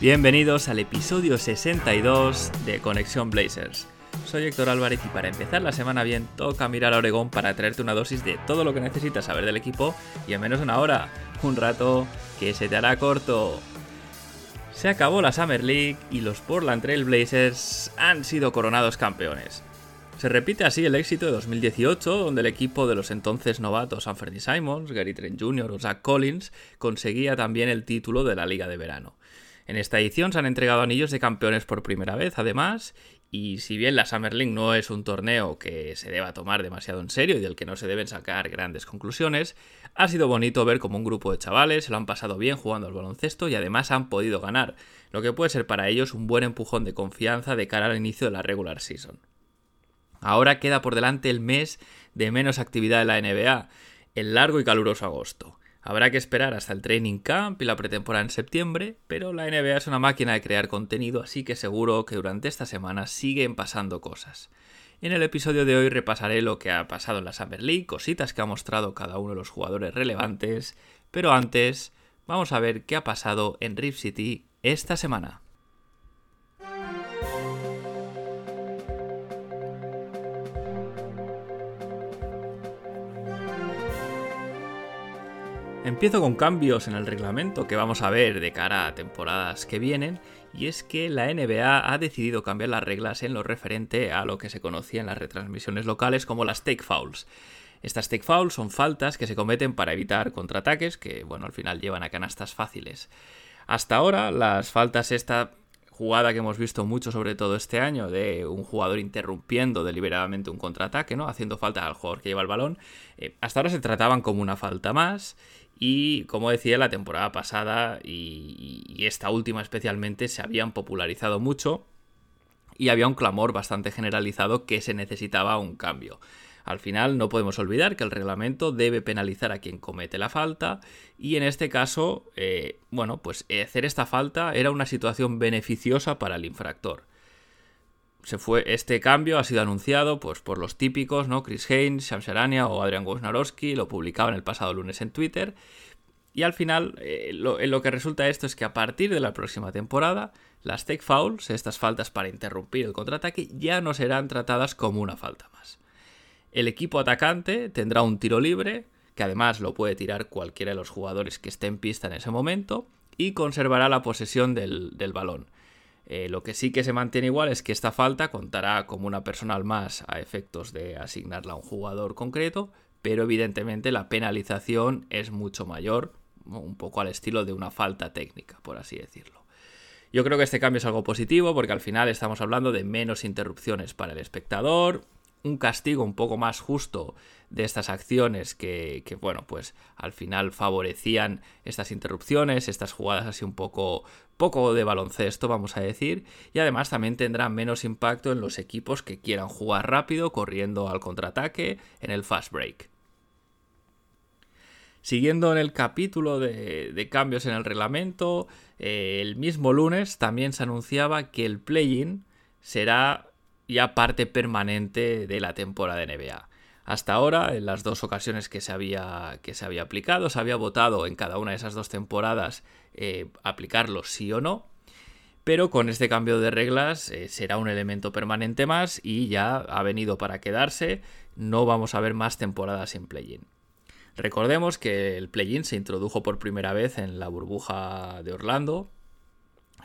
Bienvenidos al episodio 62 de Conexión Blazers. Soy Héctor Álvarez y para empezar la semana bien toca mirar a Oregón para traerte una dosis de todo lo que necesitas saber del equipo y en menos de una hora, un rato que se te hará corto. Se acabó la Summer League y los Portland Trail Blazers han sido coronados campeones. Se repite así el éxito de 2018, donde el equipo de los entonces novatos Anthony Simons, Gary Trent Jr. o Zach Collins conseguía también el título de la Liga de Verano. En esta edición se han entregado anillos de campeones por primera vez, además, y si bien la Summer League no es un torneo que se deba tomar demasiado en serio y del que no se deben sacar grandes conclusiones, ha sido bonito ver como un grupo de chavales se lo han pasado bien jugando al baloncesto y además han podido ganar, lo que puede ser para ellos un buen empujón de confianza de cara al inicio de la regular season. Ahora queda por delante el mes de menos actividad en la NBA, el largo y caluroso agosto. Habrá que esperar hasta el training camp y la pretemporada en septiembre, pero la NBA es una máquina de crear contenido, así que seguro que durante esta semana siguen pasando cosas. En el episodio de hoy repasaré lo que ha pasado en la Summer League, cositas que ha mostrado cada uno de los jugadores relevantes, pero antes vamos a ver qué ha pasado en Rift City esta semana. Empiezo con cambios en el reglamento que vamos a ver de cara a temporadas que vienen, y es que la NBA ha decidido cambiar las reglas en lo referente a lo que se conocía en las retransmisiones locales como las take fouls. Estas take fouls son faltas que se cometen para evitar contraataques que, bueno, al final llevan a canastas fáciles. Hasta ahora, las faltas esta jugada que hemos visto mucho, sobre todo este año, de un jugador interrumpiendo deliberadamente un contraataque, ¿no? Haciendo falta al jugador que lleva el balón. Eh, hasta ahora se trataban como una falta más y como decía, la temporada pasada y, esta última especialmente se habían popularizado mucho y había un clamor bastante generalizado que se necesitaba un cambio. Al final no podemos olvidar que el reglamento debe penalizar a quien comete la falta y en este caso, eh, bueno, pues hacer esta falta era una situación beneficiosa para el infractor se fue, este cambio ha sido anunciado pues, por los típicos, ¿no? Chris Haynes, Shams o Adrian Wojnarowski, lo publicaban el pasado lunes en Twitter. Y al final, eh, lo, lo, que resulta esto es que a partir de la próxima temporada, las take fouls, estas faltas para interrumpir el contraataque, ya no serán tratadas como una falta más. El equipo atacante tendrá un tiro libre, que además lo puede tirar cualquiera de los jugadores que esté en pista en ese momento, y conservará la posesión del, del balón. Eh, lo que sí que se mantiene igual es que esta falta contará como una personal más a efectos de asignarla a un jugador concreto, pero evidentemente la penalización es mucho mayor, un poco al estilo de una falta técnica, por así decirlo. Yo creo que este cambio es algo positivo porque al final estamos hablando de menos interrupciones para el espectador, un castigo un poco más justo de estas acciones que, bueno, pues al final favorecían estas interrupciones, estas jugadas así un poco, poco de baloncesto, vamos a decir, y además también tendrá menos impacto en los equipos que quieran jugar rápido, corriendo al contraataque, en el fast break. Siguiendo en el capítulo de, cambios en el reglamento, eh, el mismo lunes también se anunciaba que el play-in será ya parte permanente de la temporada de NBA. Hasta ahora, en las dos ocasiones que se había, que se había aplicado, se había votado en cada una de esas dos temporadas eh, aplicarlo sí o no, pero con este cambio de reglas eh, será un elemento permanente más y ya ha venido para quedarse, no vamos a ver más temporadas en play-in. Recordemos que el play-in se introdujo por primera vez en la burbuja de Orlando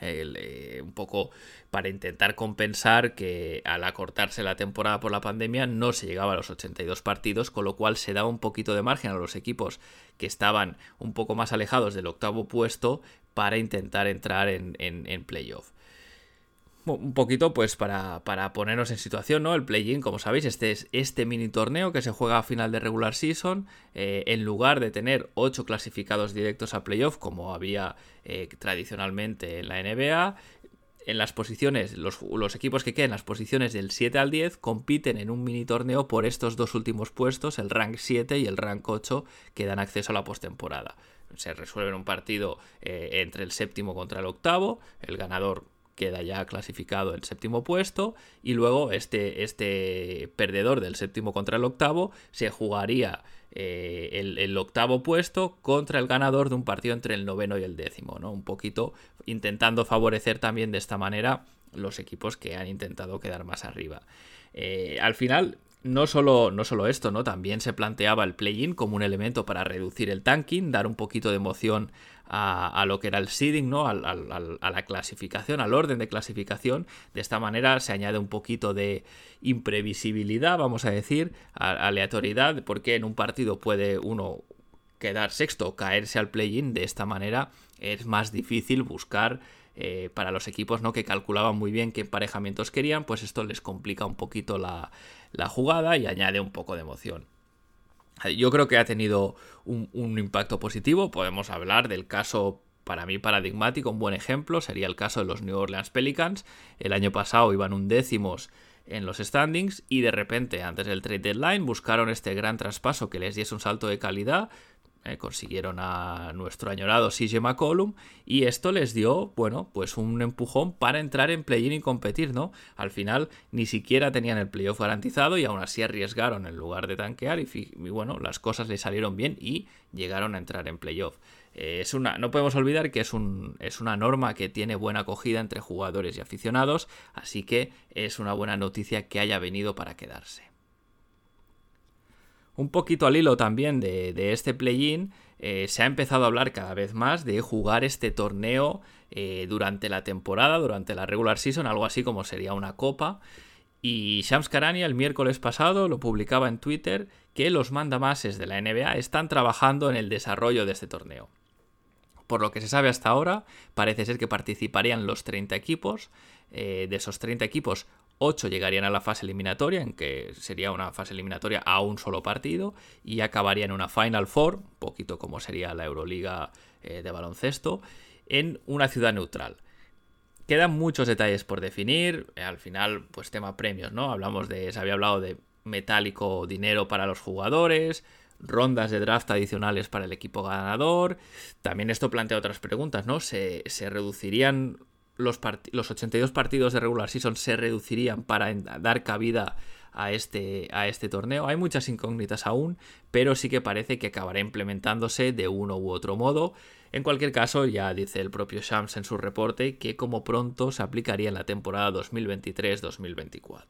eh, un poco para intentar compensar que al acortarse la temporada por la pandemia no se llegaba a los 82 partidos, con lo cual se daba un poquito de margen a los equipos que estaban un poco más alejados del octavo puesto para intentar entrar en, en, playoff. Un poquito pues para, para, ponernos en situación, ¿no? El play-in, como sabéis, este es este mini torneo que se juega a final de regular season, eh, en lugar de tener 8 clasificados directos a playoff, como había eh, tradicionalmente en la NBA, en las posiciones, los, los, equipos que queden en las posiciones del 7 al 10 compiten en un mini torneo por estos dos últimos puestos, el rank 7 y el rank 8, que dan acceso a la postemporada. Se resuelve un partido eh, entre el séptimo contra el octavo, el ganador queda ya clasificado en séptimo puesto y luego este, este perdedor del séptimo contra el octavo se jugaría eh, el, octavo puesto contra el ganador de un partido entre el noveno y el décimo, ¿no? Un poquito intentando favorecer también de esta manera los equipos que han intentado quedar más arriba. Eh, al final, no solo, no solo esto, ¿no? También se planteaba el play-in como un elemento para reducir el tanking, dar un poquito de emoción a, lo que era el seeding, ¿no? a la clasificación, al orden de clasificación. De esta manera se añade un poquito de imprevisibilidad, vamos a decir, aleatoriedad, porque en un partido puede uno quedar sexto caerse al play-in. De esta manera es más difícil buscar eh, para los equipos ¿no? que calculaban muy bien qué emparejamientos querían, pues esto les complica un poquito la, jugada y añade un poco de emoción. Yo creo que ha tenido un, impacto positivo. Podemos hablar del caso para mí paradigmático, un buen ejemplo sería el caso de los New Orleans Pelicans. El año pasado iban un décimos en los standings y de repente antes del trade deadline buscaron este gran traspaso que les diese un salto de calidad, eh, consiguieron a nuestro añorado CJ McCollum y esto les dio, bueno, pues un empujón para entrar en play-in y competir, ¿no? Al final ni siquiera tenían el playoff garantizado y aún así arriesgaron en lugar de tanquear y, bueno, las cosas les salieron bien y llegaron a entrar en playoff. Eh, es una, no podemos olvidar que es, un, es una norma que tiene buena acogida entre jugadores y aficionados, así que es una buena noticia que haya venido para quedarse. Un poquito al hilo también de, este play-in, eh, se ha empezado a hablar cada vez más de jugar este torneo eh, durante la temporada, durante la regular season, algo así como sería una copa. Y Shams Karania el miércoles pasado lo publicaba en Twitter que los mandamases de la NBA están trabajando en el desarrollo de este torneo. Por lo que se sabe hasta ahora, parece ser que participarían los 30 equipos. Eh, de esos 30 equipos, 8 llegarían a la fase eliminatoria, en que sería una fase eliminatoria a un solo partido, y acabarían en una Final Four, un poquito como sería la Euroliga eh, de baloncesto, en una ciudad neutral. Quedan muchos detalles por definir, al final, pues tema premios, ¿no? Hablamos de, se había hablado de metálico dinero para los jugadores, rondas de draft adicionales para el equipo ganador. También esto plantea otras preguntas, ¿no? ¿Se, se reducirían los, los 82 partidos de regular season se reducirían para dar cabida a este, a este torneo. Hay muchas incógnitas aún, pero sí que parece que acabará implementándose de uno u otro modo. En cualquier caso, ya dice el propio Shams en su reporte que como pronto se aplicaría en la temporada 2023-2024.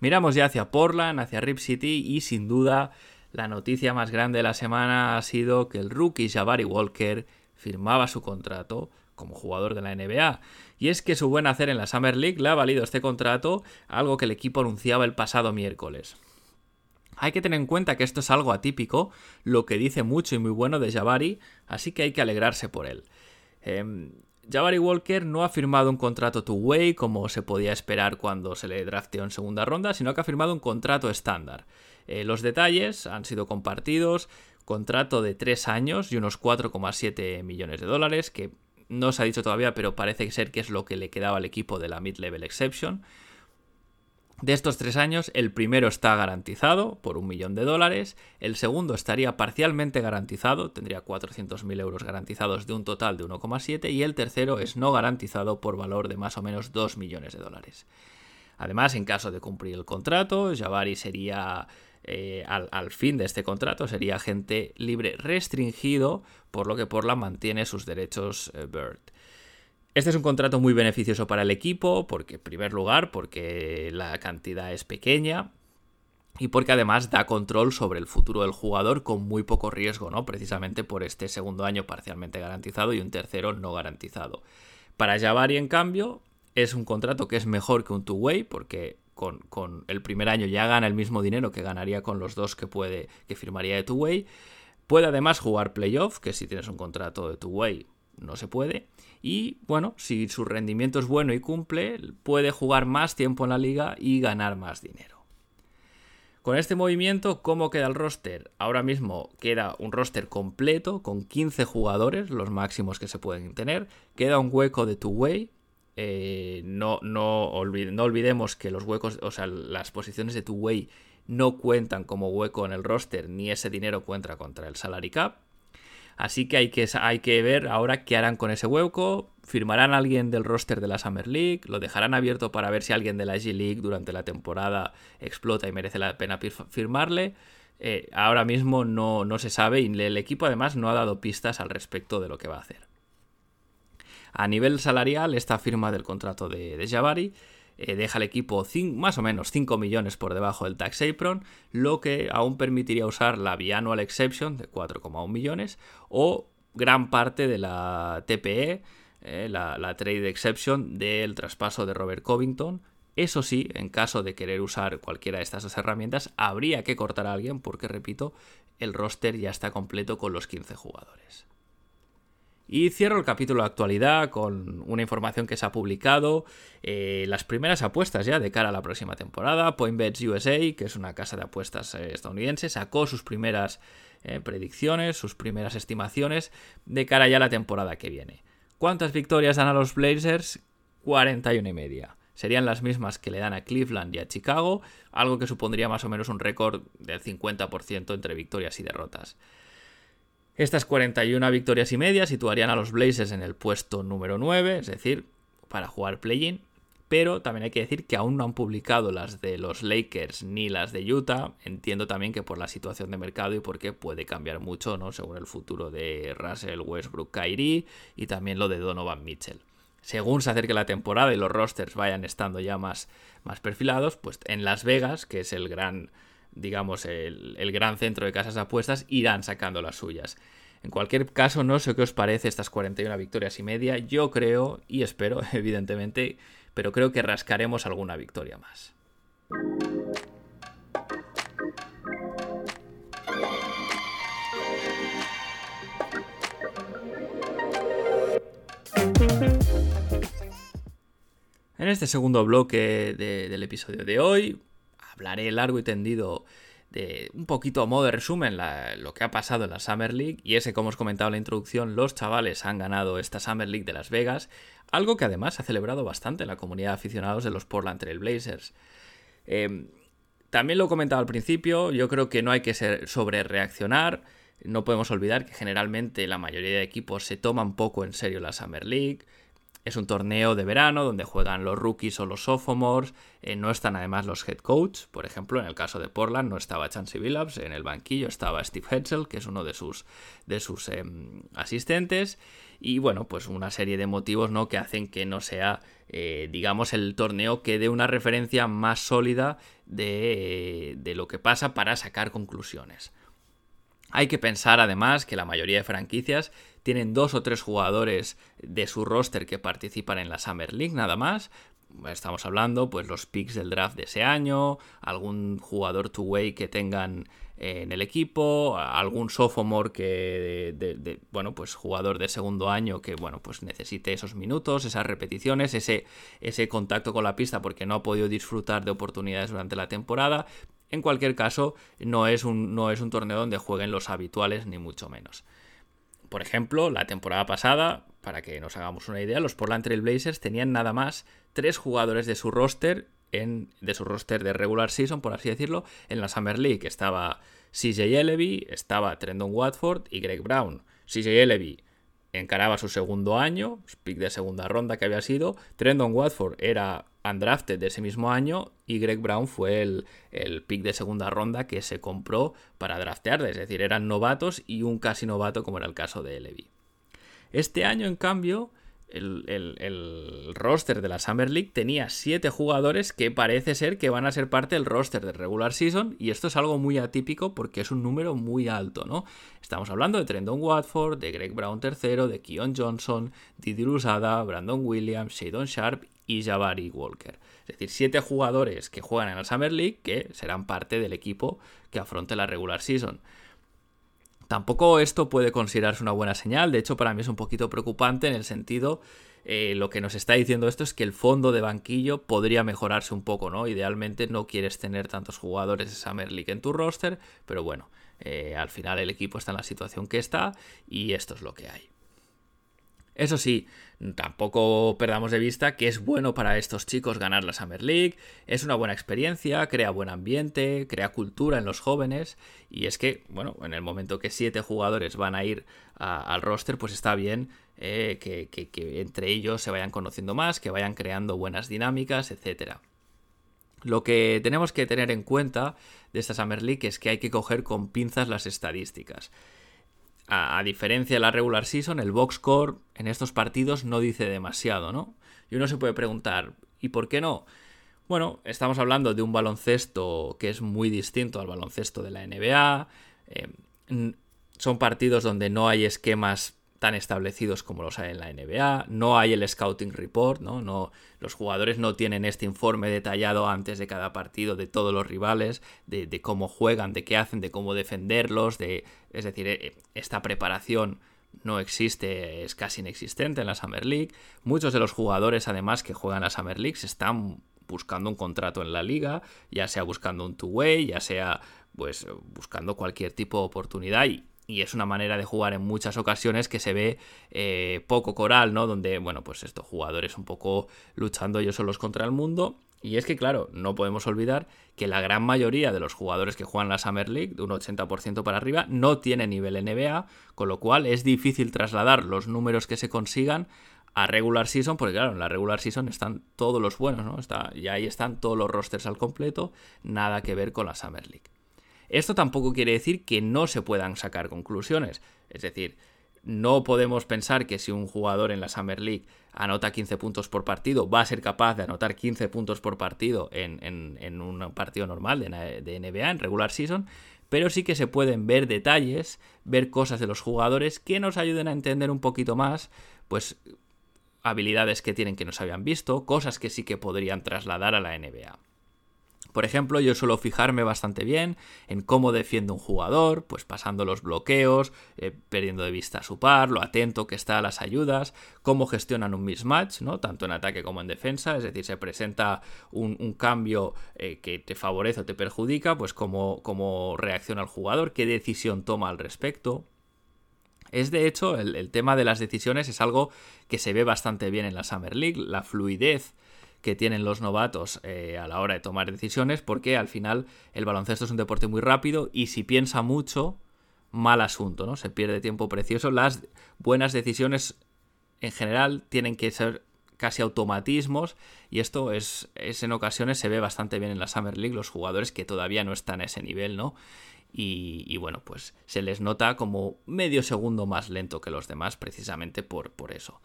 Miramos ya hacia Portland, hacia Rip City y sin duda la noticia más grande de la semana ha sido que el rookie Jabari Walker firmaba su contrato como jugador de la NBA. Y es que su buen hacer en la Summer League le ha valido este contrato, algo que el equipo anunciaba el pasado miércoles. Hay que tener en cuenta que esto es algo atípico, lo que dice mucho y muy bueno de Jabari, así que hay que alegrarse por él. Eh, Jabari Walker no ha firmado un contrato two-way como se podía esperar cuando se le drafteó en segunda ronda, sino que ha firmado un contrato estándar. Eh, los detalles han sido compartidos, contrato de 3 años y unos 4,7 millones de dólares, que no se ha dicho todavía, pero parece ser que es lo que le quedaba al equipo de la Mid-Level Exception. De estos tres años, el primero está garantizado por un millón de dólares, el segundo estaría parcialmente garantizado, tendría 400.000 euros garantizados de un total de 1,7 y el tercero es no garantizado por valor de más o menos 2 millones de dólares. Además, en caso de cumplir el contrato, Jabari sería eh, al, fin de este contrato sería agente libre restringido, por lo que Portland mantiene sus derechos eh, Bird. Este es un contrato muy beneficioso para el equipo, porque en primer lugar, porque la cantidad es pequeña y porque además da control sobre el futuro del jugador con muy poco riesgo, ¿no? Precisamente por este segundo año parcialmente garantizado y un tercero no garantizado. Para Jabari, en cambio, es un contrato que es mejor que un two-way, porque con, el primer año ya gana el mismo dinero que ganaría con los dos que puede que firmaría de two-way. Puede además jugar playoff, que si tienes un contrato de two-way no se puede. Y bueno, si su rendimiento es bueno y cumple, puede jugar más tiempo en la liga y ganar más dinero. Con este movimiento, ¿cómo queda el roster? Ahora mismo queda un roster completo con 15 jugadores, los máximos que se pueden tener. Queda un hueco de two-way. Eh, no, no, olvidemos que los huecos, o sea, las posiciones de two-way no cuentan como hueco en el roster, ni ese dinero cuenta contra el salary cap. Así que hay, que hay que ver ahora qué harán con ese hueco. ¿Firmarán alguien del roster de la Summer League? ¿Lo dejarán abierto para ver si alguien de la G League durante la temporada explota y merece la pena firmarle? Eh, ahora mismo no, no, se sabe y el equipo además no ha dado pistas al respecto de lo que va a hacer. A nivel salarial, esta firma del contrato de, de Jabari eh, deja al equipo más o menos 5 millones por debajo del tax apron, lo que aún permitiría usar la biannual exception de 4,1 millones o gran parte de la TPE, eh, la, la, trade exception del traspaso de Robert Covington. Eso sí, en caso de querer usar cualquiera de estas dos herramientas, habría que cortar a alguien porque, repito, el roster ya está completo con los 15 jugadores. Y cierro el capítulo de actualidad con una información que se ha publicado, eh, las primeras apuestas ya de cara a la próxima temporada. PointBets USA, que es una casa de apuestas eh, estadounidense, sacó sus primeras eh, predicciones, sus primeras estimaciones de cara ya a la temporada que viene. ¿Cuántas victorias dan a los Blazers? 41 y media. Serían las mismas que le dan a Cleveland y a Chicago, algo que supondría más o menos un récord del 50% entre victorias y derrotas. Estas 41 victorias y media situarían a los Blazers en el puesto número 9, es decir, para jugar play-in. Pero también hay que decir que aún no han publicado las de los Lakers ni las de Utah. Entiendo también que por la situación de mercado y porque puede cambiar mucho, ¿no? Según el futuro de Russell Westbrook Kyrie y también lo de Donovan Mitchell. Según se acerque la temporada y los rosters vayan estando ya más, más perfilados, pues en Las Vegas, que es el gran digamos, el, gran centro de casas de apuestas, irán sacando las suyas. En cualquier caso, no sé qué os parece estas 41 victorias y media. Yo creo, y espero, evidentemente, pero creo que rascaremos alguna victoria más. En este segundo bloque del episodio de hoy hablaré largo y tendido de un poquito a modo de resumen lo que ha pasado en la Summer League. Y ese como os comentaba en la introducción los chavales han ganado esta Summer League de Las Vegas algo que además ha celebrado bastante la comunidad de aficionados de los Portland Trail Blazers. Em, también lo he comentado al principio yo creo que no hay que ser sobre reaccionar no podemos olvidar que generalmente la mayoría de equipos se toman poco en serio la Summer League es un torneo de verano donde juegan los rookies o los sophomores, eh, no están además los head coach, por ejemplo, en el caso de Portland no estaba Chansey Billups, en el banquillo estaba Steve Hetzel, que es uno de sus, de sus em, asistentes, y bueno, pues una serie de motivos ¿no? que hacen que no sea, eh, digamos, el torneo que dé una referencia más sólida de, de lo que pasa para sacar conclusiones. Hay que pensar además que la mayoría de franquicias tienen dos o tres jugadores de su roster que participan en la Summer League nada más. Estamos hablando, pues, los picks del draft de ese año, algún jugador two-way que tengan en el equipo, algún sophomore que, de, bueno, pues jugador de segundo año que, bueno, pues necesite esos minutos, esas repeticiones, ese, ese contacto con la pista porque no ha podido disfrutar de oportunidades durante la temporada. En cualquier caso, no es un, no es un torneo donde jueguen los habituales, ni mucho menos. Por ejemplo, la temporada pasada, para que nos hagamos una idea, los Portland Trail Blazers tenían nada más tres jugadores de su roster en, de su roster de regular season, por así decirlo, en la Summer League. Estaba CJ Elevy, estaba Trendon Watford y Greg Brown. CJ Elevy encaraba su segundo año, pick de segunda ronda que había sido. Trendon Watford era undrafted de ese mismo año y Greg Brown fue el, el, pick de segunda ronda que se compró para draftear, es decir, eran novatos y un casi novato como era el caso de Levy. Este año, en cambio, el, roster de la Summer League tenía 7 jugadores que parece ser que van a ser parte del roster de regular season y esto es algo muy atípico porque es un número muy alto, ¿no? Estamos hablando de Trendon Watford, de Greg Brown III, de Keon Johnson, Didi Lusada, Brandon Williams, Shadon Sharp y Jabari Walker. Es decir, 7 jugadores que juegan en la Summer League que serán parte del equipo que afronte la regular season. Tampoco esto puede considerarse una buena señal, de hecho para mí es un poquito preocupante en el sentido, eh, lo que nos está diciendo esto es que el fondo de banquillo podría mejorarse un poco, ¿no? Idealmente no quieres tener tantos jugadores de Summer League en tu roster, pero bueno, eh, al final el equipo está en la situación que está y esto es lo que hay. Eso sí, tampoco perdamos de vista que es bueno para estos chicos ganar la Summer League, es una buena experiencia, crea buen ambiente, crea cultura en los jóvenes y es que, bueno, en el momento que siete jugadores van a ir al roster, pues está bien eh, que, que entre ellos se vayan conociendo más, que vayan creando buenas dinámicas, etc. Lo que tenemos que tener en cuenta de esta Summer League es que hay que coger con pinzas las estadísticas a, diferencia de la regular season, el box score en estos partidos no dice demasiado, ¿no? Y uno se puede preguntar, ¿y por qué no? Bueno, estamos hablando de un baloncesto que es muy distinto al baloncesto de la NBA. Eh, son partidos donde no hay esquemas tan establecidos como los hay en la NBA, no hay el scouting report, ¿no? no los jugadores no tienen este informe detallado antes de cada partido de todos los rivales, de, cómo juegan, de qué hacen, de cómo defenderlos, de, es decir, eh, esta preparación no existe, es casi inexistente en la Summer League. Muchos de los jugadores, además, que juegan la Summer League, están buscando un contrato en la liga, ya sea buscando un two-way, ya sea pues buscando cualquier tipo de oportunidad y, y es una manera de jugar en muchas ocasiones que se ve eh, poco coral, ¿no? Donde, bueno, pues estos jugadores un poco luchando ellos solos contra el mundo. Y es que, claro, no podemos olvidar que la gran mayoría de los jugadores que juegan la Summer League, de un 80% para arriba, no tienen nivel NBA, con lo cual es difícil trasladar los números que se consigan a regular season, porque claro, en la regular season están todos los buenos, ¿no? Está, y ahí están todos los rosters al completo, nada que ver con la Summer League. Esto tampoco quiere decir que no se puedan sacar conclusiones. Es decir, no podemos pensar que si un jugador en la Summer League anota 15 puntos por partido, va a ser capaz de anotar 15 puntos por partido en, un partido normal de, NBA, en regular season, pero sí que se pueden ver detalles, ver cosas de los jugadores que nos ayuden a entender un poquito más, pues habilidades que tienen que no se habían visto, cosas que sí que podrían trasladar a la NBA. Por ejemplo, yo suelo fijarme bastante bien en cómo defiende un jugador, pues pasando los bloqueos, eh, perdiendo de vista a su par, lo atento que está a las ayudas, cómo gestionan un mismatch, ¿no? Tanto en ataque como en defensa, es decir, se presenta un, cambio eh, que te favorece o te perjudica, pues cómo, cómo reacciona el jugador, qué decisión toma al respecto. Es de hecho, el, el tema de las decisiones es algo que se ve bastante bien en la Summer League, la fluidez que tienen los novatos eh, a la hora de tomar decisiones, porque al final el baloncesto es un deporte muy rápido y si piensa mucho, mal asunto, ¿no? Se pierde tiempo precioso. Las buenas decisiones en general tienen que ser casi automatismos y esto es, es, en ocasiones se ve bastante bien en la Summer League los jugadores que todavía no están a ese nivel, ¿no? Y, y, bueno, pues se les nota como medio segundo más lento que los demás precisamente por, por eso.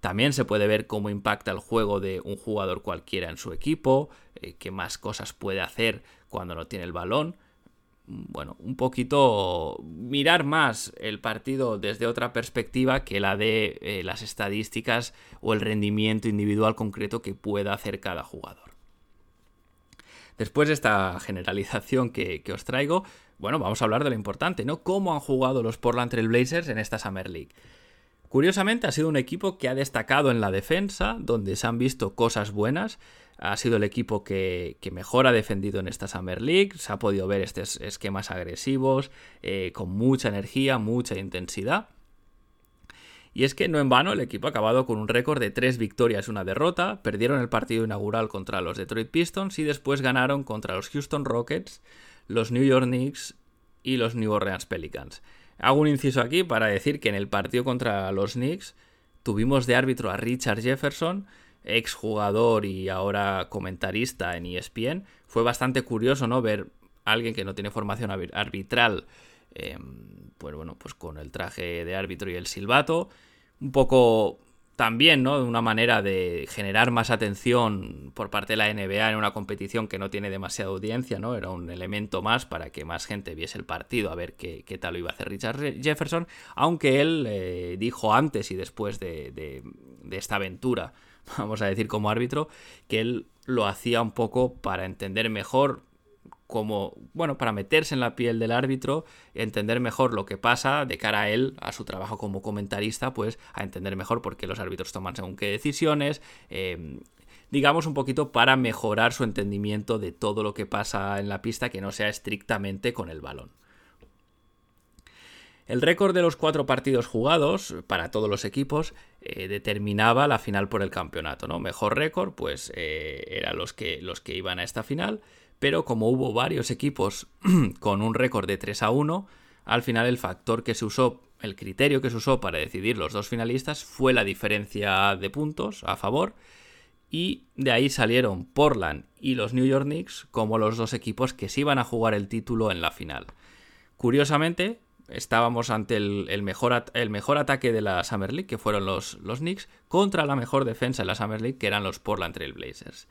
También se puede ver cómo impacta el juego de un jugador cualquiera en su equipo, eh, qué más cosas puede hacer cuando no tiene el balón. Bueno, un poquito mirar más el partido desde otra perspectiva que la de eh, las estadísticas o el rendimiento individual concreto que pueda hacer cada jugador. Después de esta generalización que, que os traigo, bueno, vamos a hablar de lo importante, ¿no? ¿Cómo han jugado los Portland Trail Blazers en esta Summer League? Curiosamente ha sido un equipo que ha destacado en la defensa, donde se han visto cosas buenas. Ha sido el equipo que, mejor ha defendido en esta Summer League. Se ha podido ver estos esquemas agresivos, eh, con mucha energía, mucha intensidad. Y es que no en vano el equipo ha acabado con un récord de 3 victorias y una derrota. Perdieron el partido inaugural contra los Detroit Pistons y después ganaron contra los Houston Rockets, los New York Knicks y los New Orleans Pelicans. Hago un inciso aquí para decir que en el partido contra los Knicks tuvimos de árbitro a Richard Jefferson, exjugador y ahora comentarista en ESPN. Fue bastante curioso, ¿no? Ver a alguien que no tiene formación arbitral, em, pues bueno, pues con el traje de árbitro y el silbato. Un poco también, ¿no? Una manera de generar más atención por parte de la NBA en una competición que no tiene demasiada audiencia, ¿no? Era un elemento más para que más gente viese el partido, a ver qué, tal lo iba a hacer Richard Jefferson, aunque él eh, dijo antes y después de, de esta aventura, vamos a decir como árbitro, que él lo hacía un poco para entender mejor como, bueno, para meterse en la piel del árbitro, entender mejor lo que pasa de cara a él, a su trabajo como comentarista, pues a entender mejor por qué los árbitros toman según qué decisiones, em, digamos un poquito para mejorar su entendimiento de todo lo que pasa en la pista que no sea estrictamente con el balón. El récord de los cuatro partidos jugados para todos los equipos eh, determinaba la final por el campeonato, ¿no? Mejor récord, pues eh, eran los que, los que iban a esta final, pero como hubo varios equipos con un récord de 3 a 1, al final el factor que se usó, el criterio que se usó para decidir los dos finalistas fue la diferencia de puntos a favor, y de ahí salieron Portland y los New York Knicks como los dos equipos que se iban a jugar el título en la final. Curiosamente, estábamos ante el, mejor, el mejor ataque de la Summer League, que fueron los, los Knicks, contra la mejor defensa de la Summer League, que eran los Portland Trail Blazers.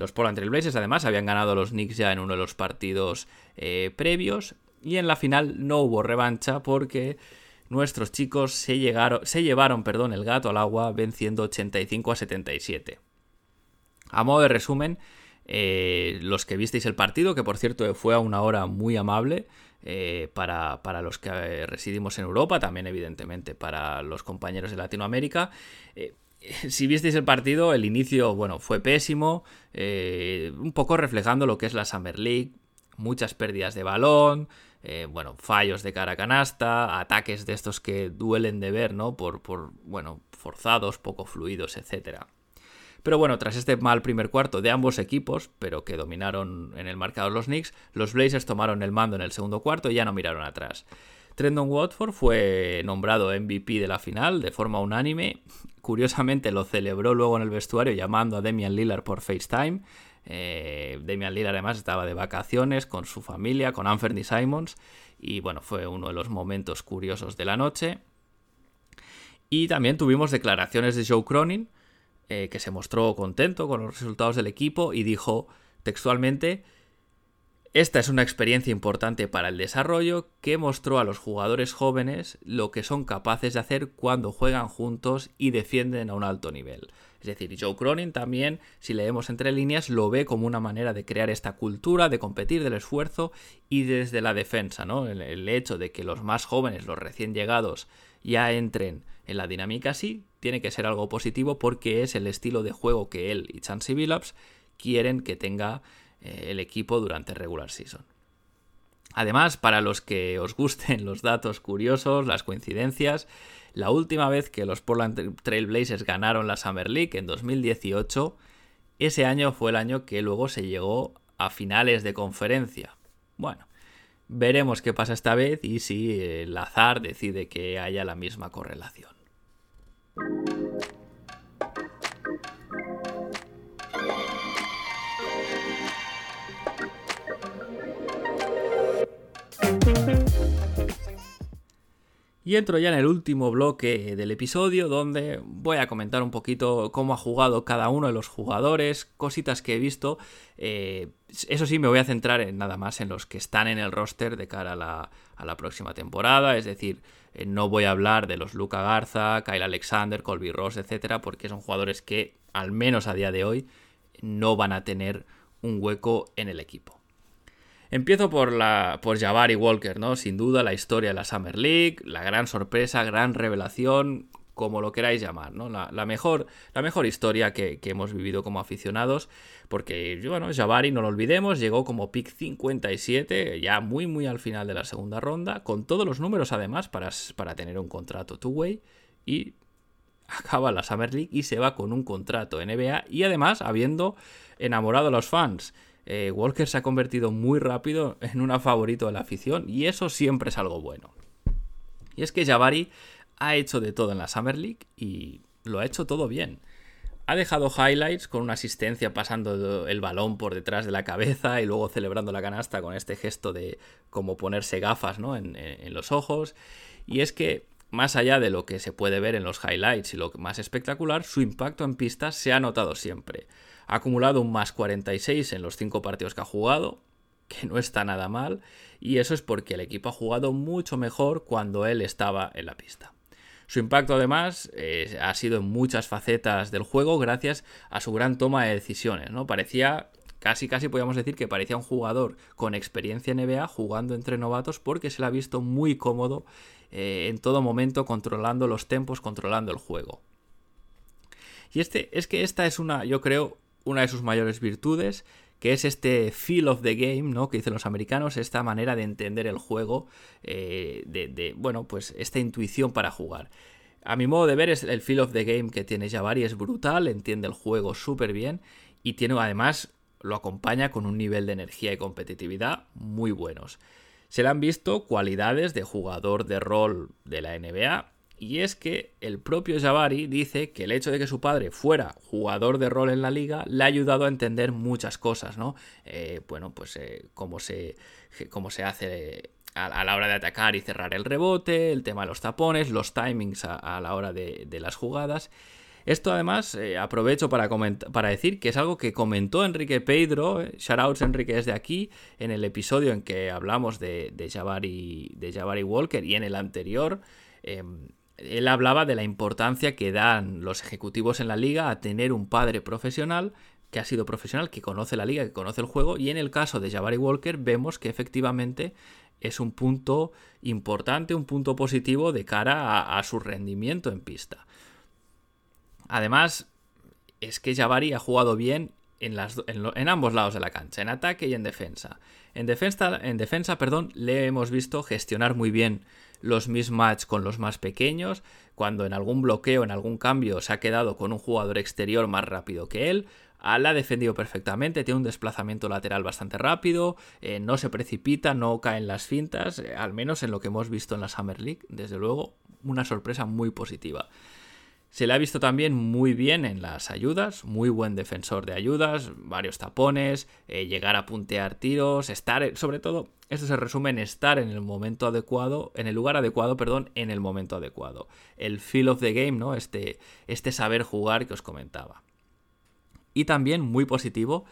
Los Portland Trail Blazers además habían ganado los Knicks ya en uno de los partidos eh, previos y en la final no hubo revancha porque nuestros chicos se, llegaron, se llevaron perdón, el gato al agua venciendo 85 a 77. A modo de resumen, eh, los que visteis el partido, que por cierto fue a una hora muy amable, eh, para, los que residimos en Europa, también evidentemente para los compañeros de Latinoamérica. si visteis el partido, el inicio, bueno, fue pésimo, un poco reflejando lo que es la Summer League, muchas pérdidas de balón, bueno, fallos de cara canasta, ataques de estos que duelen de ver, ¿no? Por, por bueno, forzados, poco fluidos, etcétera. Pero bueno, tras este mal primer cuarto de ambos equipos, pero que dominaron en el marcador los Knicks, los Blazers tomaron el mando en el segundo cuarto y ya no miraron atrás. Trendon Watford fue nombrado MVP de la final de forma unánime. Curiosamente lo celebró luego en el vestuario llamando a Damian Lillard por FaceTime. Eh, Damian Lillard además estaba de vacaciones con su familia, con Anthony Simons. Y bueno, fue uno de los momentos curiosos de la noche. Y también tuvimos declaraciones de Joe Cronin, eh, que se mostró contento con los resultados del equipo y dijo textualmente, esta es una experiencia importante para el desarrollo que mostró a los jugadores jóvenes lo que son capaces de hacer cuando juegan juntos y defienden a un alto nivel. Es decir, Joe Cronin también, si leemos entre líneas, lo ve como una manera de crear esta cultura, de competir del esfuerzo y desde la defensa, ¿no? El, hecho de que los más jóvenes, los recién llegados, ya entren en la dinámica así, tiene que ser algo positivo porque es el estilo de juego que él y Chansey Billups quieren que tenga el equipo durante regular season. Además, para los que os gusten los datos curiosos, las coincidencias, la última vez que los Portland Trail Blazers ganaron la Summer League en 2018, ese año fue el año que luego se llegó a finales de conferencia. Bueno, veremos qué pasa esta vez y si el azar decide que haya la misma correlación. Y entro ya en el último bloque del episodio donde voy a comentar un poquito cómo ha jugado cada uno de los jugadores, cositas que he visto. Eh, eso sí, me voy a centrar en nada más en los que están en el roster de cara a la, próxima temporada. Es decir, eh, no voy a hablar de los Luca Garza, Kyle Alexander, Colby Ross, etcétera, porque son jugadores que, al menos a día de hoy, no van a tener un hueco en el equipo. Empiezo por, la, por Jabari Walker, ¿no? Sin duda la historia de la Summer League, la gran sorpresa, gran revelación, como lo queráis llamar, ¿no? La, mejor, la mejor historia que, hemos vivido como aficionados, porque, bueno, Jabari, no lo olvidemos, llegó como pick 57, ya muy, muy al final de la segunda ronda, con todos los números además para, para tener un contrato two-way, y acaba la Summer League y se va con un contrato NBA, y además habiendo enamorado a los fans. Eh, Walker se ha convertido muy rápido en una favorito de la afición y eso siempre es algo bueno. Y es que Jabari ha hecho de todo en la Summer League y lo ha hecho todo bien. Ha dejado highlights con una asistencia pasando el balón por detrás de la cabeza y luego celebrando la canasta con este gesto de como ponerse gafas ¿no? en los ojos. Y es que más allá de lo que se puede ver en los highlights y lo más espectacular, su impacto en pistas se ha notado siempre. Ha acumulado un más 46 en los 5 partidos que ha jugado, que no está nada mal, y eso es porque el equipo ha jugado mucho mejor cuando él estaba en la pista. Su impacto además eh, ha sido en muchas facetas del juego gracias a su gran toma de decisiones. ¿no? Parecía casi casi podríamos decir que parecía un jugador con experiencia en NBA jugando entre novatos porque se le ha visto muy cómodo eh, en todo momento controlando los tempos, controlando el juego. Y este es que esta es una, yo creo, una de sus mayores virtudes, que es este feel of the game, ¿no? Que dicen los americanos, esta manera de entender el juego, eh, de, bueno, pues esta intuición para jugar. A mi modo de ver, es el feel of the game que tiene Jabari es brutal, entiende el juego súper bien y tiene además lo acompaña con un nivel de energía y competitividad muy buenos. Se le han visto cualidades de jugador de rol de la NBA y es que el propio Jabari dice que el hecho de que su padre fuera jugador de rol en la liga le ha ayudado a entender muchas cosas, ¿no? Eh, bueno, pues eh, cómo, se, cómo se hace a, la hora de atacar y cerrar el rebote, el tema de los tapones, los timings a, la hora de, las jugadas. Esto además eh, aprovecho para, para, decir que es algo que comentó Enrique Pedro, eh, shoutouts Enrique desde aquí, en el episodio en que hablamos de, de, Jabari, de Walker y en el anterior. Él hablaba de la importancia que dan los ejecutivos en la liga a tener un padre profesional que ha sido profesional, que conoce la liga, que conoce el juego, y en el caso de Jabari Walker vemos que efectivamente es un punto importante, un punto positivo de cara a, su rendimiento en pista. Además, es que Jabari ha jugado bien en, ambos lados de la cancha, en ataque y en defensa. En defensa, en defensa perdón, le hemos visto gestionar muy bien los mismatch con los más pequeños, cuando en algún bloqueo, en algún cambio se ha quedado con un jugador exterior más rápido que él, la ha defendido perfectamente, tiene un desplazamiento lateral bastante rápido, eh, no se precipita, no cae en las fintas, eh, al menos en lo que hemos visto en la Summer League, desde luego una sorpresa muy positiva. Se le ha visto también muy bien en las ayudas, muy buen defensor de ayudas, varios tapones, eh, llegar a puntear tiros, estar, sobre todo, esto se resume en estar en el momento adecuado, en el lugar adecuado, perdón, en el momento adecuado. El feel of the game, ¿no? Este, este saber jugar que os comentaba. Y también muy positivo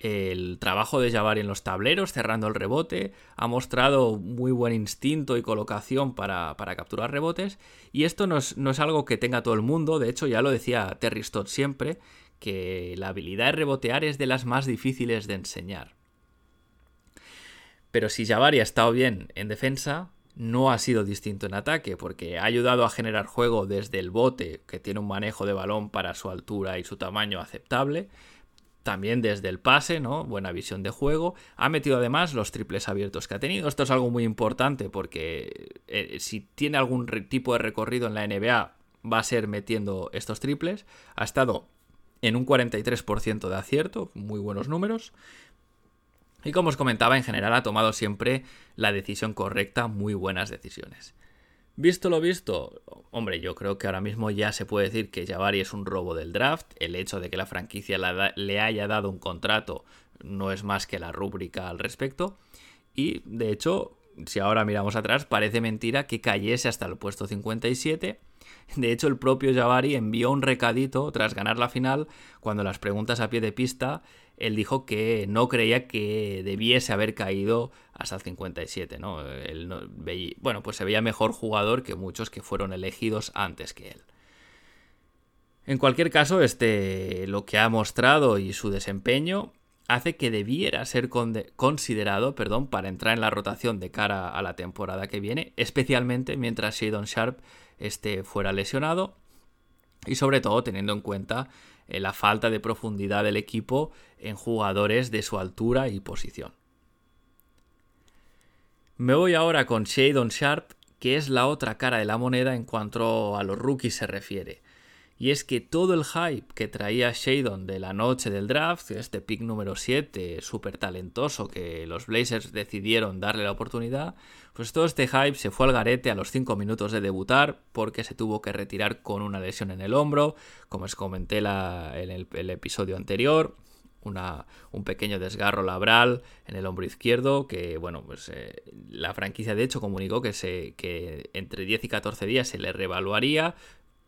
el trabajo de Jabari en los tableros, cerrando el rebote, ha mostrado muy buen instinto y colocación para, capturar rebotes, y esto no es, no es, algo que tenga todo el mundo, de hecho ya lo decía Terry Stott siempre, que la habilidad de rebotear es de las más difíciles de enseñar. Pero si Jabari ha estado bien en defensa, no ha sido distinto en ataque, porque ha ayudado a generar juego desde el bote, que tiene un manejo de balón para su altura y su tamaño aceptable, también desde el pase, ¿no? Buena visión de juego. Ha metido además los triples abiertos que ha tenido. Esto es algo muy importante porque eh, si tiene algún tipo de recorrido en la NBA va a ser metiendo estos triples. Ha estado en un 43% de acierto, muy buenos números. Y como os comentaba, en general ha tomado siempre la decisión correcta, muy buenas decisiones. Visto lo visto, hombre, yo creo que ahora mismo ya se puede decir que Jabari es un robo del draft. El hecho de que la franquicia le haya dado un contrato no es más que la rúbrica al respecto. Y de hecho, si ahora miramos atrás, parece mentira que cayese hasta el puesto 57. De hecho, el propio Jabari envió un recadito tras ganar la final, cuando las preguntas a pie de pista él dijo que no creía que debiese haber caído hasta el 57, ¿no? bueno, pues se veía mejor jugador que muchos que fueron elegidos antes que él. En cualquier caso, este, lo que ha mostrado y su desempeño hace que debiera ser considerado perdón, para entrar en la rotación de cara a la temporada que viene, especialmente mientras Shadon Sharp esté fuera lesionado y sobre todo teniendo en cuenta la falta de profundidad del equipo en jugadores de su altura y posición. Me voy ahora con Shadon Sharp, que es la otra cara de la moneda en cuanto a los rookies se refiere. Y es que todo el hype que traía Shadon de la noche del draft, este pick número 7, súper talentoso, que los Blazers decidieron darle la oportunidad, pues todo este hype se fue al garete a los 5 minutos de debutar porque se tuvo que retirar con una lesión en el hombro, como os comenté en el, episodio anterior. un pequeño desgarro labral en el hombro izquierdo que bueno pues eh, la franquicia de hecho comunicó que, se, que entre 10 y 14 días se le reevaluaría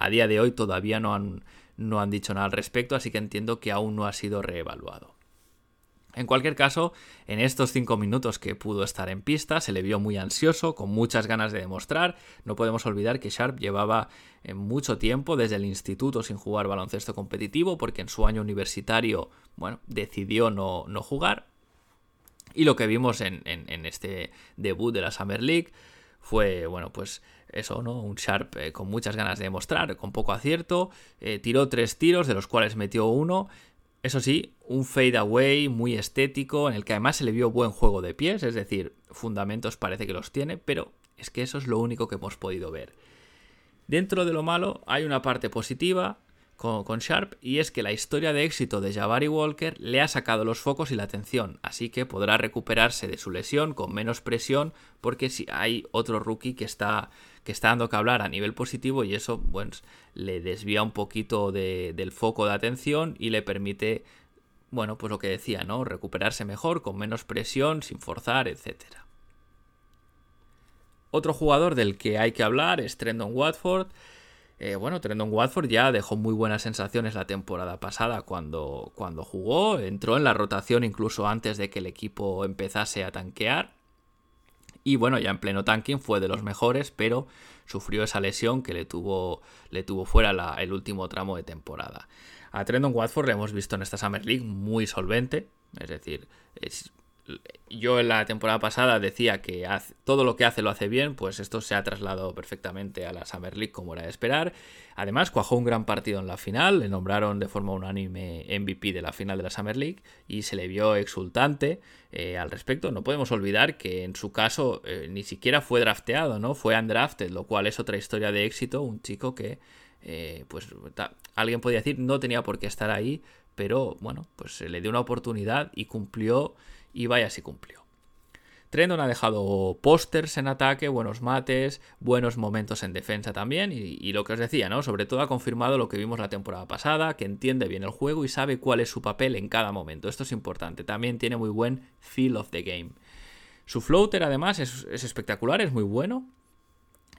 a día de hoy todavía no han, no han dicho nada al respecto, así que entiendo que aún no ha sido reevaluado. En cualquier caso, en estos cinco minutos que pudo estar en pista, se le vio muy ansioso, con muchas ganas de demostrar. No podemos olvidar que Sharp llevaba eh, mucho tiempo desde el instituto sin jugar baloncesto competitivo, porque en su año universitario, bueno, decidió no, jugar. Y lo que vimos en, este debut de la Summer League fue, bueno, pues eso, ¿no? Un Sharp eh, con muchas ganas de demostrar, con poco acierto. Eh, tiró tres tiros, de los cuales metió uno eso sí, un fade away muy estético, en el que además se le vio buen juego de pies, es decir, fundamentos parece que los tiene, pero es que eso es lo único que hemos podido ver. Dentro de lo malo hay una parte positiva con, Sharp y es que la historia de éxito de Jabari Walker le ha sacado los focos y la atención, así que podrá recuperarse de su lesión con menos presión porque si hay otro rookie que está que está dando que hablar a nivel positivo y eso bueno, le desvía un poquito del foco de atención y le permite, bueno, pues lo que decía, ¿no? Recuperarse mejor, con menos presión, sin forzar, etc. Otro jugador del que hay que hablar es Trendon Watford. Eh, bueno, Trendon Watford ya dejó muy buenas sensaciones la temporada pasada cuando, cuando jugó, entró en la rotación incluso antes de que el equipo empezase a tanquear. Y bueno, ya en pleno tanking fue de los mejores, pero sufrió esa lesión que le tuvo, le tuvo fuera el último tramo de temporada. A Trendon Watford le hemos visto en esta Summer League muy solvente, es decir, es, yo en la temporada pasada decía que todo lo que hace lo hace bien, pues esto se ha trasladado perfectamente a la Summer League como era de esperar. Además, cuajó un gran partido en la final, le nombraron de forma unánime MVP de la final de la Summer League y se le vio exultante eh, al respecto. No podemos olvidar que en su caso eh, ni siquiera fue drafteado, ¿no? Fue undrafted, lo cual es otra historia de éxito, un chico que, eh, pues alguien podría decir no tenía por qué estar ahí, pero bueno, pues se le dio una oportunidad y cumplió y vaya si cumplió. Trendon ha dejado pósters en ataque, buenos mates, buenos momentos en defensa también y, lo que os decía, ¿no? Sobre todo ha confirmado lo que vimos la temporada pasada, que entiende bien el juego y sabe cuál es su papel en cada momento. Esto es importante. También tiene muy buen feel of the game. Su floater además es, es espectacular, es muy bueno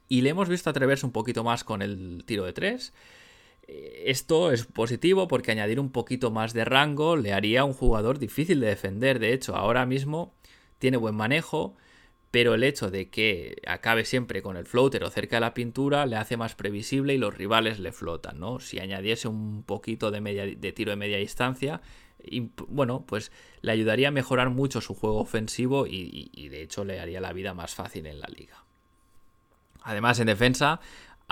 y le hemos visto atreverse un poquito más con el tiro de tres. Esto es positivo porque añadir un poquito más de rango le haría a un jugador difícil de defender. De hecho, ahora mismo tiene buen manejo, pero el hecho de que acabe siempre con el floater o cerca de la pintura le hace más previsible y los rivales le flotan, ¿no? Si añadiese un poquito de, tiro de media distancia, bueno, pues le ayudaría a mejorar mucho su juego ofensivo y de hecho le haría la vida más fácil en la liga. Además, en defensa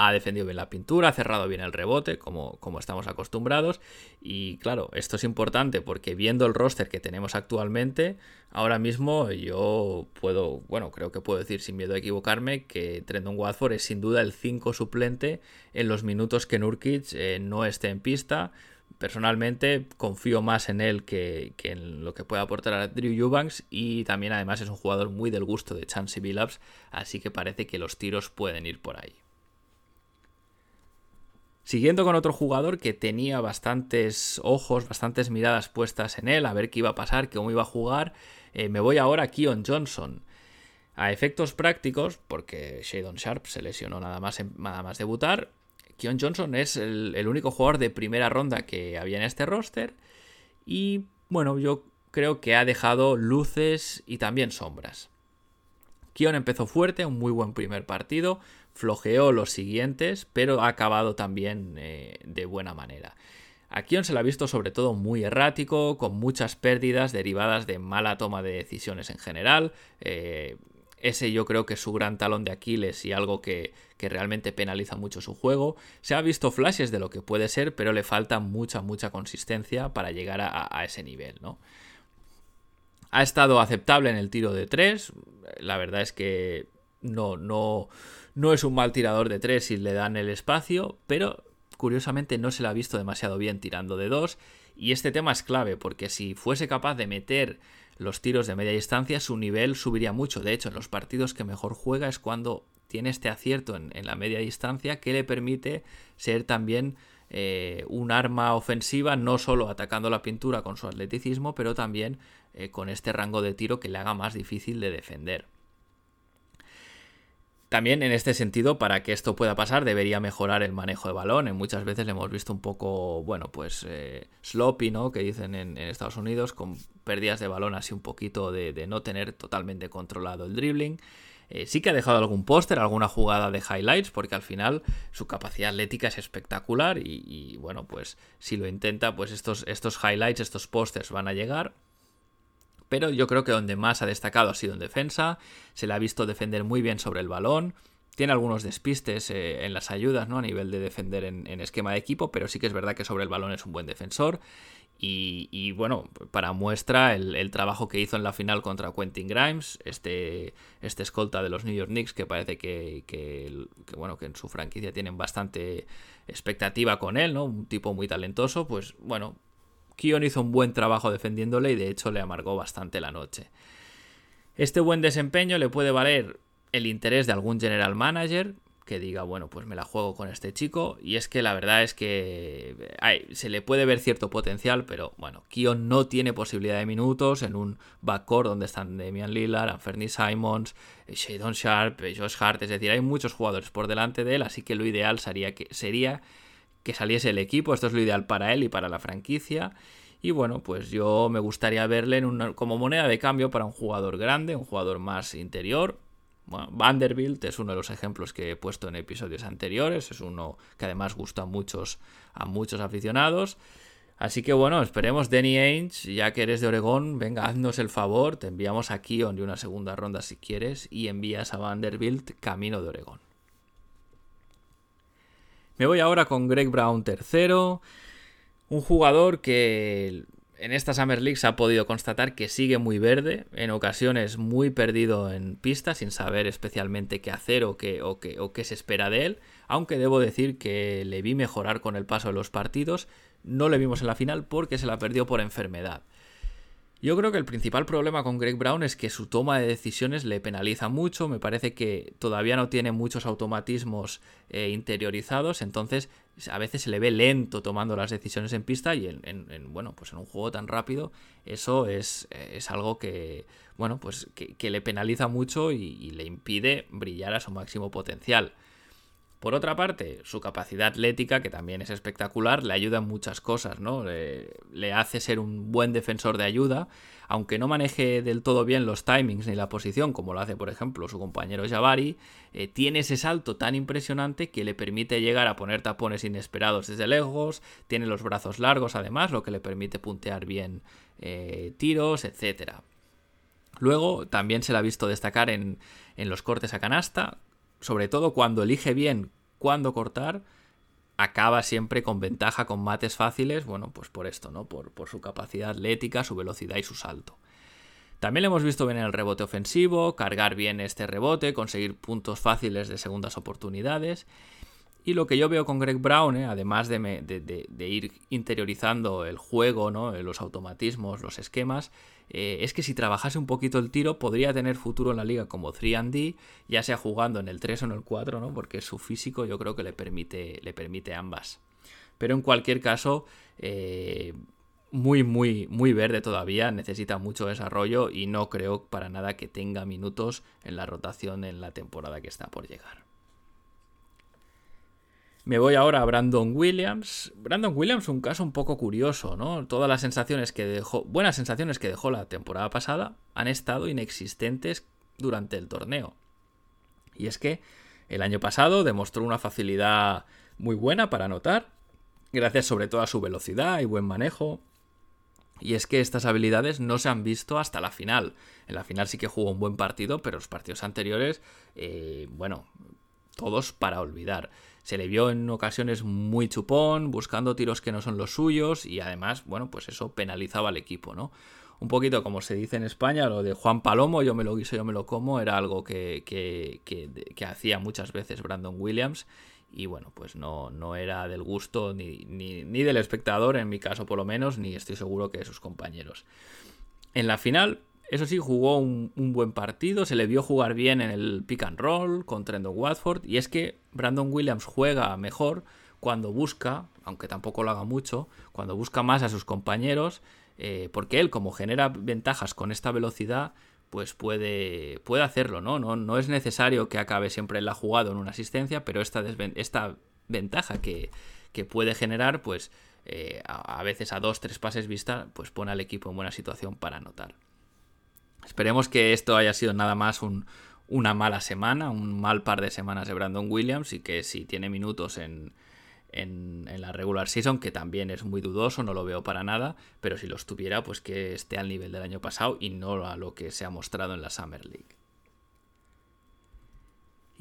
ha defendido bien la pintura, ha cerrado bien el rebote, como, como, estamos acostumbrados. Y claro, esto es importante porque viendo el roster que tenemos actualmente, ahora mismo yo puedo, bueno, creo que puedo decir sin miedo a equivocarme que Trendon Watford es sin duda el 5 suplente en los minutos que Nurkic eh, no esté en pista. Personalmente confío más en él que, en lo que puede aportar a Drew Eubanks y también además es un jugador muy del gusto de Chansey Billups, así que parece que los tiros pueden ir por ahí. Siguiendo con otro jugador que tenía bastantes ojos, bastantes miradas puestas en él, a ver qué iba a pasar, cómo iba a jugar, eh, me voy ahora a Keon Johnson. A efectos prácticos, porque Shadon Sharp se lesionó nada más, nada más debutar, Keon Johnson es el, el único jugador de primera ronda que había en este roster y bueno, yo creo que ha dejado luces y también sombras. Keon empezó fuerte, un muy buen primer partido, flojeó los siguientes, pero ha acabado también eh, de buena manera. A Kion se le ha visto sobre todo muy errático, con muchas pérdidas derivadas de mala toma de decisiones en general. Eh, ese yo creo que es su gran talón de Aquiles y algo que, realmente penaliza mucho su juego. Se ha visto flashes de lo que puede ser, pero le falta mucha, mucha consistencia para llegar a, a ese nivel, ¿no? Ha estado aceptable en el tiro de 3. La verdad es que no, no, no es un mal tirador de 3 si le dan el espacio, pero curiosamente no se le ha visto demasiado bien tirando de 2. Y este tema es clave, porque si fuese capaz de meter los tiros de media distancia, su nivel subiría mucho. De hecho, en los partidos que mejor juega es cuando tiene este acierto en, la media distancia que le permite ser también eh, un arma ofensiva, no solo atacando la pintura con su atleticismo, pero también eh, con este rango de tiro que le haga más difícil de defender. También en este sentido, para que esto pueda pasar, debería mejorar el manejo de balón. En muchas veces le hemos visto un poco, bueno, pues eh, sloppy, ¿no? Que dicen en, Estados Unidos, con pérdidas de balón así un poquito de, no tener totalmente controlado el dribbling. Eh, sí que ha dejado algún póster, alguna jugada de highlights, porque al final su capacidad atlética es espectacular y, bueno, pues si lo intenta, pues estos, estos highlights, estos pósters van a llegar pero yo creo que donde más ha destacado ha sido en defensa, se le ha visto defender muy bien sobre el balón, tiene algunos despistes eh, en las ayudas, ¿no? A nivel de defender en, esquema de equipo, pero sí que es verdad que sobre el balón es un buen defensor. Y, bueno, para muestra el, trabajo que hizo en la final contra Quentin Grimes, este, este escolta de los New York Knicks, que parece que, bueno, que en su franquicia tienen bastante expectativa con él, ¿no? Un tipo muy talentoso, pues bueno, Kion hizo un buen trabajo defendiéndole y de hecho le amargó bastante la noche. Este buen desempeño le puede valer el interés de algún general manager que diga, bueno, pues me la juego con este chico. Y es que la verdad es que se le puede ver cierto potencial, pero bueno, Kion no tiene posibilidad de minutos en un backcourt donde están Damian Lillard, Anthony Simons, Shadon Sharp, Josh Hart. Es decir, hay muchos jugadores por delante de él, así que lo ideal sería que, sería que saliese el equipo. Esto es lo ideal para él y para la franquicia. Y bueno, pues yo me gustaría verle en como moneda de cambio para un jugador grande, un jugador más interior. Bueno, Vanderbilt es uno de los ejemplos que he puesto en episodios anteriores. Es uno que además gusta a muchos, a muchos aficionados. Así que bueno, esperemos Danny Ainge, ya que eres de Oregón, venga, haznos el favor, te enviamos a Kion de una segunda ronda si quieres y envías a Vanderbilt camino de Oregón. Me voy ahora con Greg Brown tercero, un jugador que en esta Summer League se ha podido constatar que sigue muy verde, en ocasiones muy perdido en pista, sin saber especialmente qué hacer o qué, o qué, o qué se espera de él, aunque debo decir que le vi mejorar con el paso de los partidos, no le vimos en la final porque se la perdió por enfermedad. Yo creo que el principal problema con Greg Brown es que su toma de decisiones le penaliza mucho, me parece que todavía no tiene muchos automatismos eh, interiorizados, entonces a veces se le ve lento tomando las decisiones en pista y en, bueno, pues en un juego tan rápido eso es, es algo que, bueno, pues que, le penaliza mucho y le impide brillar a su máximo potencial. Por otra parte, su capacidad atlética, que también es espectacular, le ayuda en muchas cosas, ¿no? Le, hace ser un buen defensor de ayuda, aunque no maneje del todo bien los timings ni la posición, como lo hace, por ejemplo, su compañero Jabari, eh, tiene ese salto tan impresionante que le permite llegar a poner tapones inesperados desde lejos, tiene los brazos largos además, lo que le permite puntear bien eh, tiros, etc. Luego también se le ha visto destacar en los cortes a canasta, sobre todo cuando elige bien cuándo cortar, acaba siempre con ventaja con mates fáciles, bueno, pues por esto, ¿no? Por, por, su capacidad atlética, su velocidad y su salto. También le hemos visto bien en el rebote ofensivo, cargar bien este rebote, conseguir puntos fáciles de segundas oportunidades. Y lo que yo veo con Greg Brown, ¿eh? además de, ir interiorizando el juego, ¿no? los automatismos, los esquemas, eh, es que si trabajase un poquito el tiro podría tener futuro en la liga como 3D, ya sea jugando en el 3 o en el 4, ¿no? porque su físico yo creo que le permite, le permite ambas. Pero en cualquier caso, eh, muy, muy, muy verde todavía, necesita mucho desarrollo y no creo para nada que tenga minutos en la rotación en la temporada que está por llegar. Me voy ahora a Brandon Williams. Brandon Williams, un caso un poco curioso, ¿no? Todas las sensaciones que dejó, buenas sensaciones que dejó la temporada pasada, han estado inexistentes durante el torneo. Y es que el año pasado demostró una facilidad muy buena para anotar, gracias sobre todo a su velocidad y buen manejo. Y es que estas habilidades no se han visto hasta la final. En la final sí que jugó un buen partido, pero los partidos anteriores, eh, bueno, todos para olvidar. Se le vio en ocasiones muy chupón, buscando tiros que no son los suyos y además, bueno, pues eso penalizaba al equipo, ¿no? Un poquito como se dice en España, lo de Juan Palomo, yo me lo guiso, yo me lo como, era algo que, que, que, hacía muchas veces Brandon Williams y bueno, pues no, no era del gusto ni, ni, ni del espectador, en mi caso por lo menos, ni estoy seguro que de sus compañeros. En la final, eso sí, jugó un, buen partido, se le vio jugar bien en el pick and roll con Trendon Watford. Y es que Brandon Williams juega mejor cuando busca, aunque tampoco lo haga mucho, cuando busca más a sus compañeros, eh, porque él, como genera ventajas con esta velocidad, pues puede, puede hacerlo, ¿no? ¿no? No es necesario que acabe siempre en la jugada en una asistencia, pero esta, esta ventaja que, puede generar, pues eh, a, veces a dos, tres pases vista, pues pone al equipo en buena situación para anotar. Esperemos que esto haya sido nada más una mala semana, un mal par de semanas de Brandon Williams y que si tiene minutos en, la regular season, que también es muy dudoso, no lo veo para nada, pero si los tuviera, pues que esté al nivel del año pasado y no a lo que se ha mostrado en la Summer League.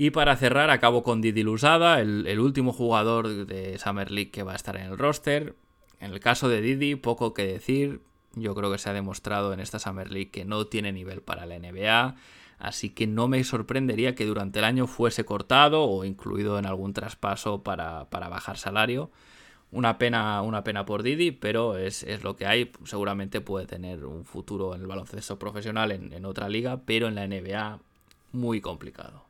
Y para cerrar, acabo con Didi Lusada, el, último jugador de Summer League que va a estar en el roster. En el caso de Didi, poco que decir. Yo creo que se ha demostrado en esta Summer League que no tiene nivel para la NBA así que no me sorprendería que durante el año fuese cortado o incluido en algún traspaso para, bajar salario. Una pena, una pena por Didi, pero es, lo que hay. Seguramente puede tener un futuro en el baloncesto profesional en, en otra liga, pero en la NBA muy complicado.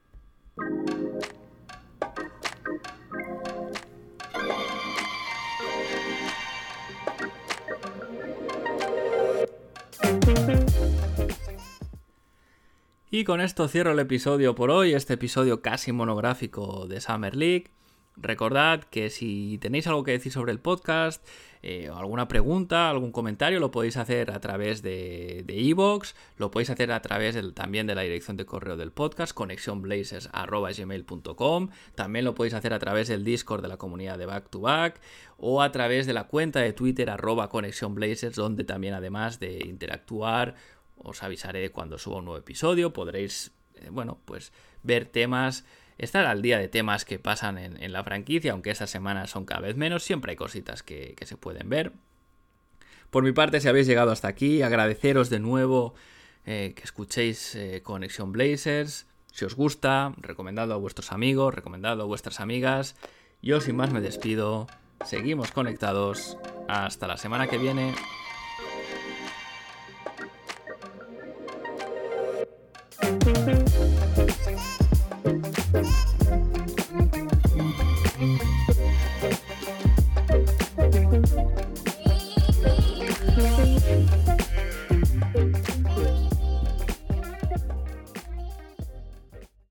Y con esto cierro el episodio por hoy, este episodio casi monográfico de Summer League. Recordad que si tenéis algo que decir sobre el podcast, eh, alguna pregunta, algún comentario, lo podéis hacer a través de Evox, lo podéis hacer a través también de la dirección de correo del podcast, conexionblazers.gmail.com, también lo podéis hacer a través del Discord de la comunidad de Back to Back, o a través de la cuenta de Twitter arroba conexionblazers, donde también además de interactuar os avisaré cuando suba un nuevo episodio, podréis, eh, bueno, pues ver temas, estar al día de temas que pasan en, la franquicia, aunque esas semanas son cada vez menos, siempre hay cositas que, se pueden ver. Por mi parte, si habéis llegado hasta aquí, agradeceros de nuevo eh, que escuchéis eh, Conexión Blazers. Si os gusta, recomendadlo a vuestros amigos, recomendadlo a vuestras amigas. Yo sin más me despido. Seguimos conectados. Hasta la semana que viene.